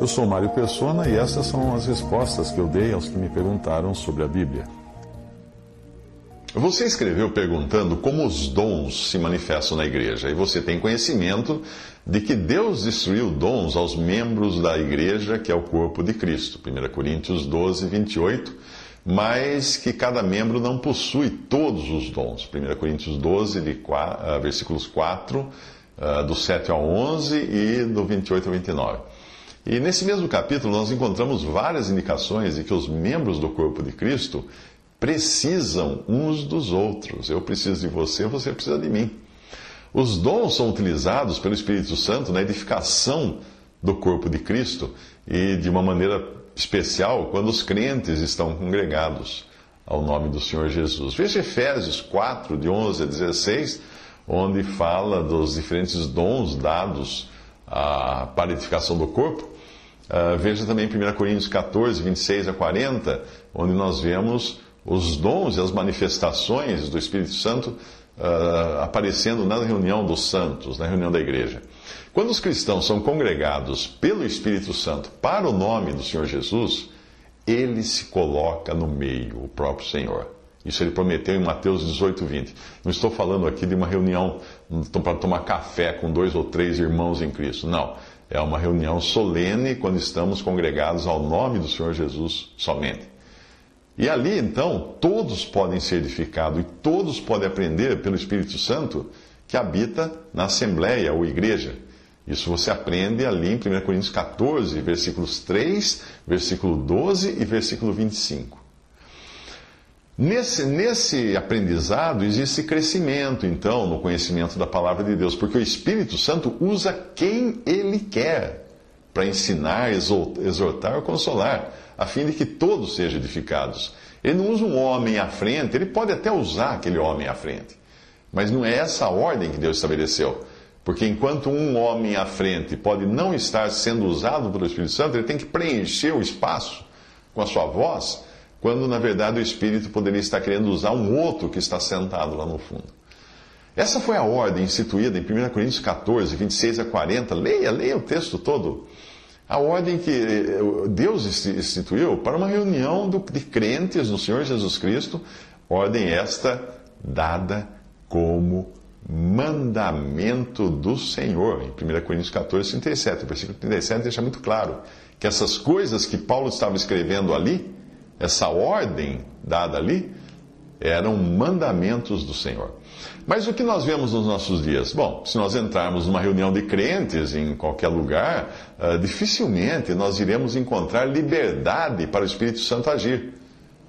Eu sou Mário Persona e essas são as respostas que eu dei aos que me perguntaram sobre a Bíblia. Você escreveu perguntando como os dons se manifestam na igreja, e você tem conhecimento de que Deus destruiu dons aos membros da igreja, que é o corpo de Cristo. 1 Coríntios 12, 28. Mas que cada membro não possui todos os dons. 1 Coríntios 12, de 4, versículos 4, do 7 ao 11 e do 28 ao 29. E nesse mesmo capítulo nós encontramos várias indicações de que os membros do corpo de Cristo precisam uns dos outros. Eu preciso de você, você precisa de mim. Os dons são utilizados pelo Espírito Santo na edificação do corpo de Cristo e de uma maneira especial quando os crentes estão congregados ao nome do Senhor Jesus. Veja Efésios 4, de 11 a 16, onde fala dos diferentes dons dados ah, para edificação do corpo. Uh, veja também 1 Coríntios 14, 26 a 40, onde nós vemos os dons e as manifestações do Espírito Santo uh, aparecendo na reunião dos santos, na reunião da igreja. Quando os cristãos são congregados pelo Espírito Santo para o nome do Senhor Jesus, ele se coloca no meio, o próprio Senhor. Isso ele prometeu em Mateus 18, 20. Não estou falando aqui de uma reunião para tomar café com dois ou três irmãos em Cristo. Não. É uma reunião solene quando estamos congregados ao nome do Senhor Jesus somente. E ali, então, todos podem ser edificados e todos podem aprender pelo Espírito Santo que habita na Assembleia ou Igreja. Isso você aprende ali em 1 Coríntios 14, versículos 3, versículo 12 e versículo 25. Nesse, nesse aprendizado existe crescimento, então, no conhecimento da palavra de Deus, porque o Espírito Santo usa quem ele quer para ensinar, exortar ou consolar, a fim de que todos sejam edificados. Ele não usa um homem à frente, ele pode até usar aquele homem à frente, mas não é essa a ordem que Deus estabeleceu. Porque enquanto um homem à frente pode não estar sendo usado pelo Espírito Santo, ele tem que preencher o espaço com a sua voz quando na verdade o Espírito poderia estar querendo usar um outro que está sentado lá no fundo. Essa foi a ordem instituída em 1 Coríntios 14, 26 a 40. Leia, leia o texto todo. A ordem que eh, Deus instituiu para uma reunião de crentes no Senhor Jesus Cristo, ordem esta dada como mandamento do Senhor. Em 1 Coríntios 14, 37. O versículo 37 deixa muito claro que essas coisas que Paulo estava escrevendo ali, essa ordem dada ali, eram mandamentos do Senhor. Mas o que nós vemos nos nossos dias? Bom, se nós entrarmos numa reunião de crentes em qualquer lugar, uh, dificilmente nós iremos encontrar liberdade para o Espírito Santo agir,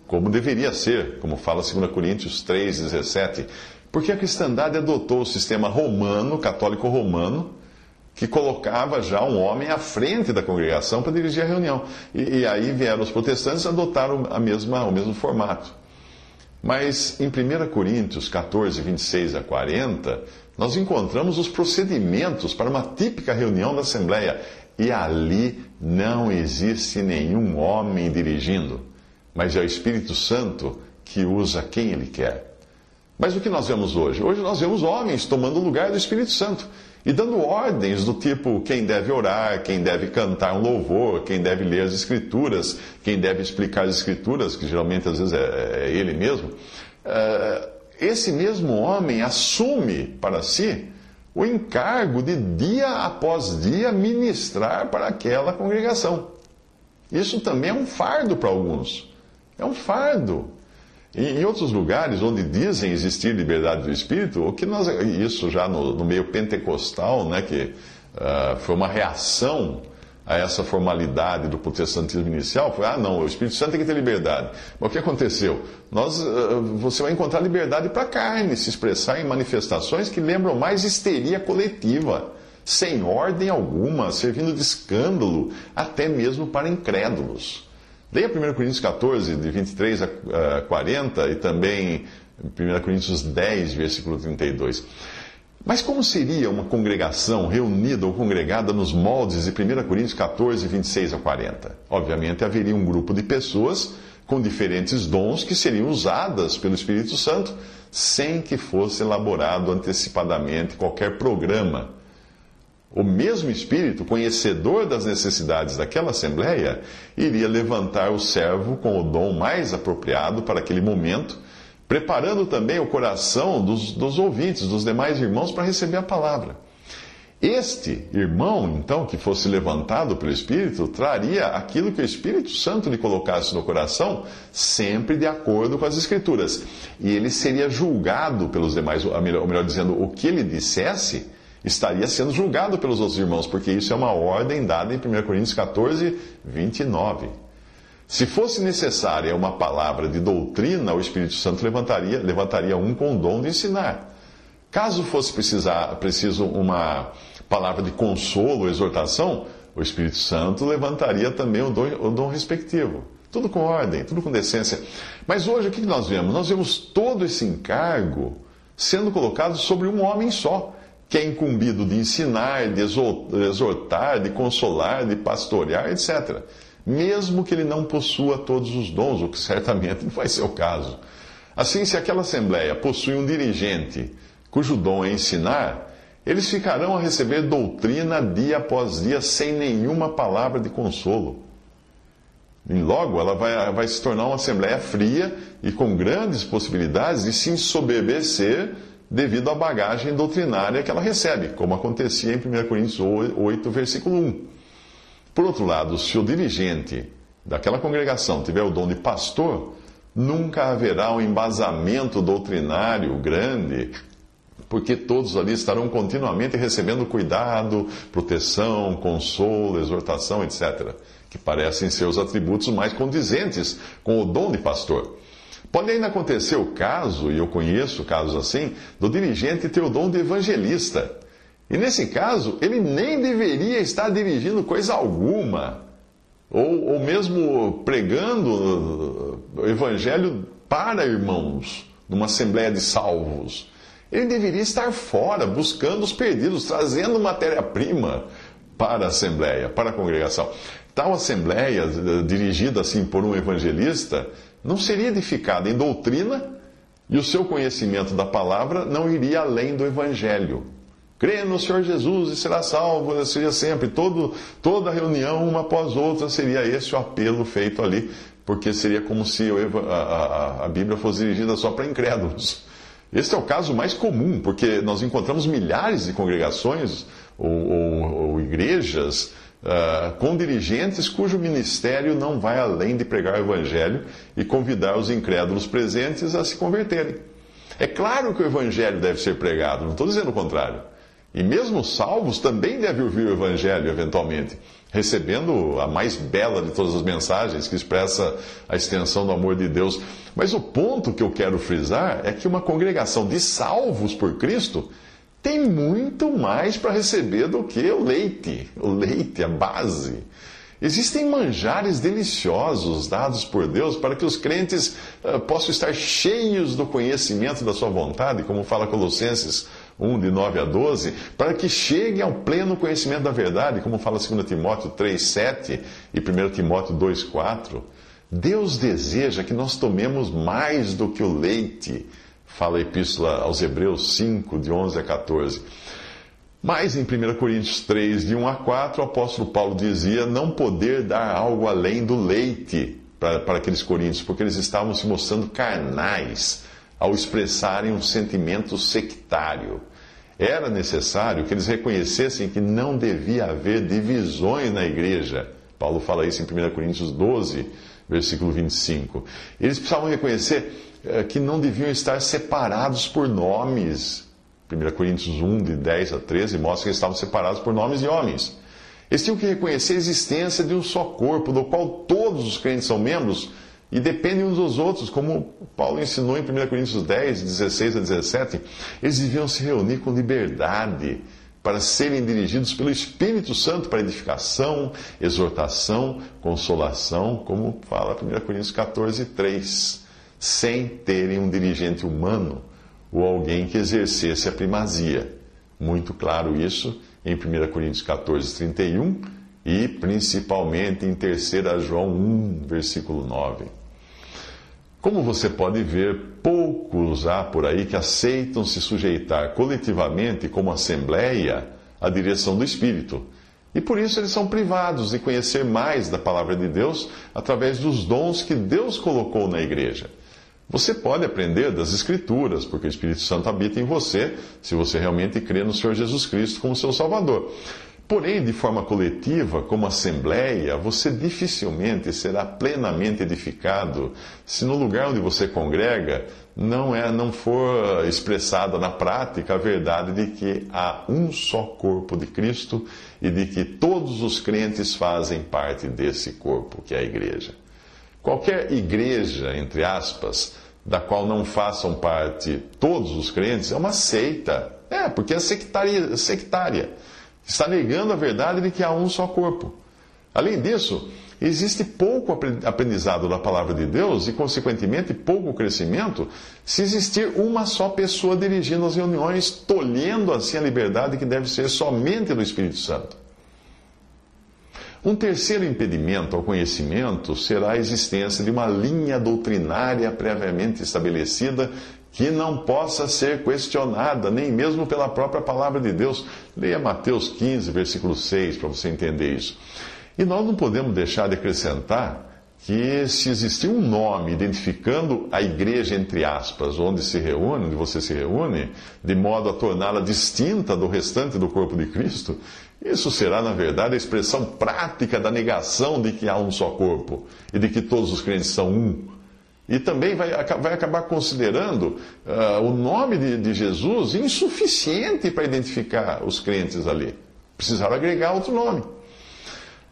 como deveria ser, como fala 2 Coríntios 3,17. Porque a cristandade adotou o sistema romano, católico romano, que colocava já um homem à frente da congregação para dirigir a reunião. E, e aí vieram os protestantes e adotaram a mesma, o mesmo formato. Mas em 1 Coríntios 14, 26 a 40, nós encontramos os procedimentos para uma típica reunião da Assembleia. E ali não existe nenhum homem dirigindo, mas é o Espírito Santo que usa quem ele quer. Mas o que nós vemos hoje? Hoje nós vemos homens tomando o lugar do Espírito Santo e dando ordens do tipo quem deve orar, quem deve cantar um louvor, quem deve ler as Escrituras, quem deve explicar as Escrituras, que geralmente às vezes é, é ele mesmo. Uh, esse mesmo homem assume para si o encargo de dia após dia ministrar para aquela congregação. Isso também é um fardo para alguns. É um fardo. Em outros lugares onde dizem existir liberdade do espírito, o que nós isso já no, no meio pentecostal, né, que uh, foi uma reação a essa formalidade do protestantismo inicial foi: ah, não, o Espírito Santo tem que ter liberdade. Mas o que aconteceu? Nós, uh, você vai encontrar liberdade para a carne se expressar em manifestações que lembram mais histeria coletiva, sem ordem alguma, servindo de escândalo, até mesmo para incrédulos. Leia 1 Coríntios 14, de 23 a 40, e também 1 Coríntios 10, versículo 32. Mas como seria uma congregação reunida ou congregada nos moldes de 1 Coríntios 14, 26 a 40? Obviamente haveria um grupo de pessoas com diferentes dons que seriam usadas pelo Espírito Santo sem que fosse elaborado antecipadamente qualquer programa. O mesmo Espírito, conhecedor das necessidades daquela assembleia, iria levantar o servo com o dom mais apropriado para aquele momento preparando também o coração dos, dos ouvintes, dos demais irmãos, para receber a palavra. Este irmão, então, que fosse levantado pelo Espírito, traria aquilo que o Espírito Santo lhe colocasse no coração, sempre de acordo com as Escrituras. E ele seria julgado pelos demais, ou melhor, dizendo, o que ele dissesse estaria sendo julgado pelos outros irmãos, porque isso é uma ordem dada em 1 Coríntios 14, 29. Se fosse necessária uma palavra de doutrina, o Espírito Santo levantaria, levantaria um com o dom de ensinar. Caso fosse precisar, preciso uma palavra de consolo, exortação, o Espírito Santo levantaria também o dom, o dom respectivo. Tudo com ordem, tudo com decência. Mas hoje o que nós vemos? Nós vemos todo esse encargo sendo colocado sobre um homem só, que é incumbido de ensinar, de exortar, de consolar, de pastorear, etc mesmo que ele não possua todos os dons, o que certamente não vai ser o caso. Assim, se aquela assembleia possui um dirigente cujo dom é ensinar, eles ficarão a receber doutrina dia após dia sem nenhuma palavra de consolo. E logo ela vai, vai se tornar uma assembleia fria e com grandes possibilidades de se ensoberbecer devido à bagagem doutrinária que ela recebe, como acontecia em 1 Coríntios 8, versículo 1. Por outro lado, se o dirigente daquela congregação tiver o dom de pastor, nunca haverá um embasamento doutrinário grande, porque todos ali estarão continuamente recebendo cuidado, proteção, consolo, exortação, etc., que parecem ser os atributos mais condizentes com o dom de pastor. Pode ainda acontecer o caso, e eu conheço casos assim, do dirigente ter o dom de evangelista e nesse caso, ele nem deveria estar dirigindo coisa alguma, ou, ou mesmo pregando o evangelho para irmãos, numa assembleia de salvos. Ele deveria estar fora, buscando os perdidos, trazendo matéria-prima para a assembleia, para a congregação. Tal assembleia, dirigida assim por um evangelista, não seria edificada em doutrina e o seu conhecimento da palavra não iria além do evangelho. Crê no Senhor Jesus e será salvo, seria sempre. Todo, toda reunião, uma após outra, seria esse o apelo feito ali, porque seria como se a, a, a Bíblia fosse dirigida só para incrédulos. Este é o caso mais comum, porque nós encontramos milhares de congregações ou, ou, ou igrejas uh, com dirigentes cujo ministério não vai além de pregar o Evangelho e convidar os incrédulos presentes a se converterem. É claro que o Evangelho deve ser pregado, não estou dizendo o contrário. E mesmo salvos também devem ouvir o Evangelho eventualmente, recebendo a mais bela de todas as mensagens que expressa a extensão do amor de Deus. Mas o ponto que eu quero frisar é que uma congregação de salvos por Cristo tem muito mais para receber do que o leite, o leite, a base. Existem manjares deliciosos dados por Deus para que os crentes uh, possam estar cheios do conhecimento da sua vontade, como fala Colossenses 1, de 9 a 12, para que cheguem ao pleno conhecimento da verdade, como fala 2 Timóteo 3, 7 e 1 Timóteo 2, 4. Deus deseja que nós tomemos mais do que o leite, fala a Epístola aos Hebreus 5, de 11 a 14. Mas em 1 Coríntios 3, de 1 a 4, o apóstolo Paulo dizia não poder dar algo além do leite para, para aqueles coríntios, porque eles estavam se mostrando carnais ao expressarem um sentimento sectário. Era necessário que eles reconhecessem que não devia haver divisões na igreja. Paulo fala isso em 1 Coríntios 12, versículo 25. Eles precisavam reconhecer que não deviam estar separados por nomes. 1 Coríntios 1, de 10 a 13, mostra que eles estavam separados por nomes de homens. Eles tinham que reconhecer a existência de um só corpo, do qual todos os crentes são membros e dependem uns dos outros, como Paulo ensinou em 1 Coríntios 10, 16 a 17. Eles deviam se reunir com liberdade para serem dirigidos pelo Espírito Santo para edificação, exortação, consolação, como fala 1 Coríntios 14, 3, sem terem um dirigente humano ou alguém que exercesse a primazia. Muito claro isso em 1 Coríntios 14, 31 e principalmente em 3 João 1, versículo 9. Como você pode ver, poucos há por aí que aceitam se sujeitar coletivamente, como assembleia, à direção do Espírito. E por isso eles são privados de conhecer mais da palavra de Deus através dos dons que Deus colocou na igreja. Você pode aprender das Escrituras, porque o Espírito Santo habita em você, se você realmente crê no Senhor Jesus Cristo como seu Salvador. Porém, de forma coletiva, como assembleia, você dificilmente será plenamente edificado se no lugar onde você congrega não é não for expressada na prática a verdade de que há um só corpo de Cristo e de que todos os crentes fazem parte desse corpo, que é a igreja. Qualquer igreja, entre aspas, da qual não façam parte todos os crentes, é uma seita. É, porque é sectária. Está negando a verdade de que há um só corpo. Além disso, existe pouco aprendizado da palavra de Deus e, consequentemente, pouco crescimento se existir uma só pessoa dirigindo as reuniões, tolhendo assim a liberdade que deve ser somente do Espírito Santo. Um terceiro impedimento ao conhecimento será a existência de uma linha doutrinária previamente estabelecida que não possa ser questionada, nem mesmo pela própria palavra de Deus. Leia Mateus 15, versículo 6, para você entender isso. E nós não podemos deixar de acrescentar que se existir um nome identificando a igreja, entre aspas, onde se reúne, onde você se reúne, de modo a torná-la distinta do restante do corpo de Cristo, isso será, na verdade, a expressão prática da negação de que há um só corpo e de que todos os crentes são um. E também vai, vai acabar considerando uh, o nome de, de Jesus insuficiente para identificar os crentes ali. Precisaram agregar outro nome.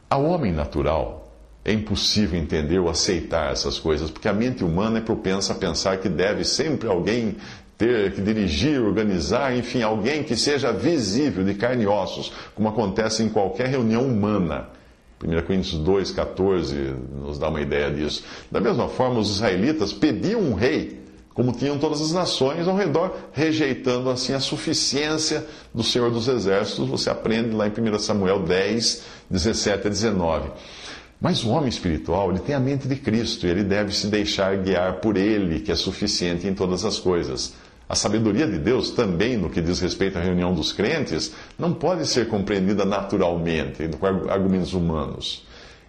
Ao homem natural, é impossível entender ou aceitar essas coisas, porque a mente humana é propensa a pensar que deve sempre alguém ter que dirigir, organizar, enfim, alguém que seja visível, de carne e ossos, como acontece em qualquer reunião humana. 1 Coríntios 2, 14 nos dá uma ideia disso. Da mesma forma, os israelitas pediam um rei, como tinham todas as nações ao redor, rejeitando assim a suficiência do Senhor dos Exércitos. Você aprende lá em 1 Samuel 10, 17 a 19. Mas o homem espiritual, ele tem a mente de Cristo e ele deve se deixar guiar por ele, que é suficiente em todas as coisas. A sabedoria de Deus, também no que diz respeito à reunião dos crentes, não pode ser compreendida naturalmente, com argumentos humanos.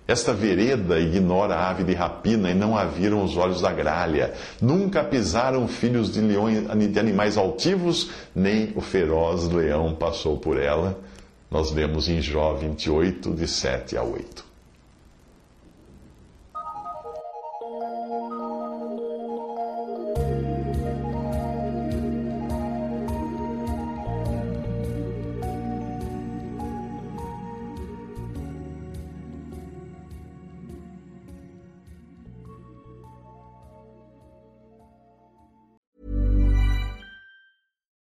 Esta vereda ignora a ave de rapina e não a viram os olhos da gralha. Nunca pisaram filhos de, leões, de animais altivos, nem o feroz leão passou por ela. Nós vemos em Jó 28, de 7 a 8.